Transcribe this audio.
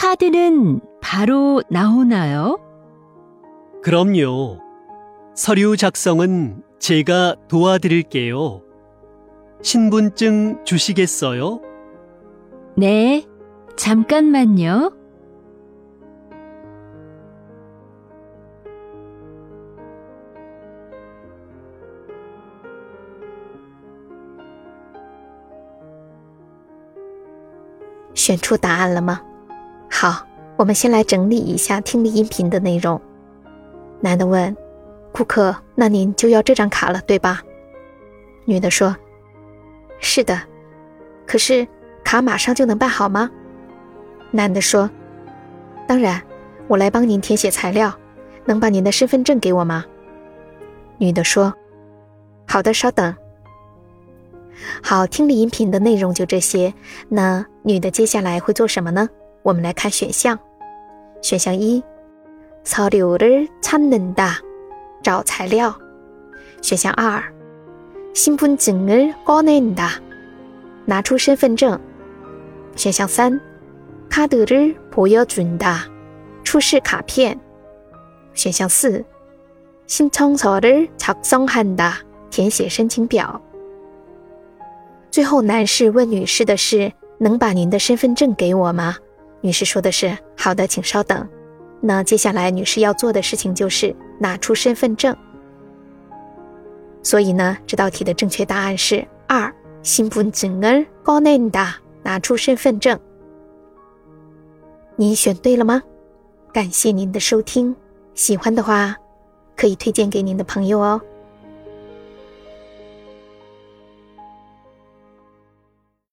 카드는 바로 나오나요? 그럼요. 서류 작성은 제가 도와드릴게요. 신분증 주시겠어요? 네. 잠깐만요. 选出答案了吗？ 好，我们先来整理一下听力音频的内容。男的问：“顾客，那您就要这张卡了，对吧？”女的说：“是的。”可是卡马上就能办好吗？男的说：“当然，我来帮您填写材料，能把您的身份证给我吗？”女的说：“好的，稍等。”好，听力音频的内容就这些。那女的接下来会做什么呢？我们来看选项。选项一，서류를찾는 다， 找材料。选项二，신분증을꺼낸 다， 拿出身份证。选项三，카드를보여준 다， 出示卡片。选项四，신청서를작성한 다， 填写申请表。最后，男士问女士的是：“能把您的身份证给我吗？” 女士说的是：“好的，请稍等。”那接下来女士要做的事情就是拿出身份证。所以呢，这道题的正确答案是二：신분증을꺼낸 다， 拿出身份证。你选对了吗？感谢您的收听，喜欢的话可以推荐给您的朋友哦。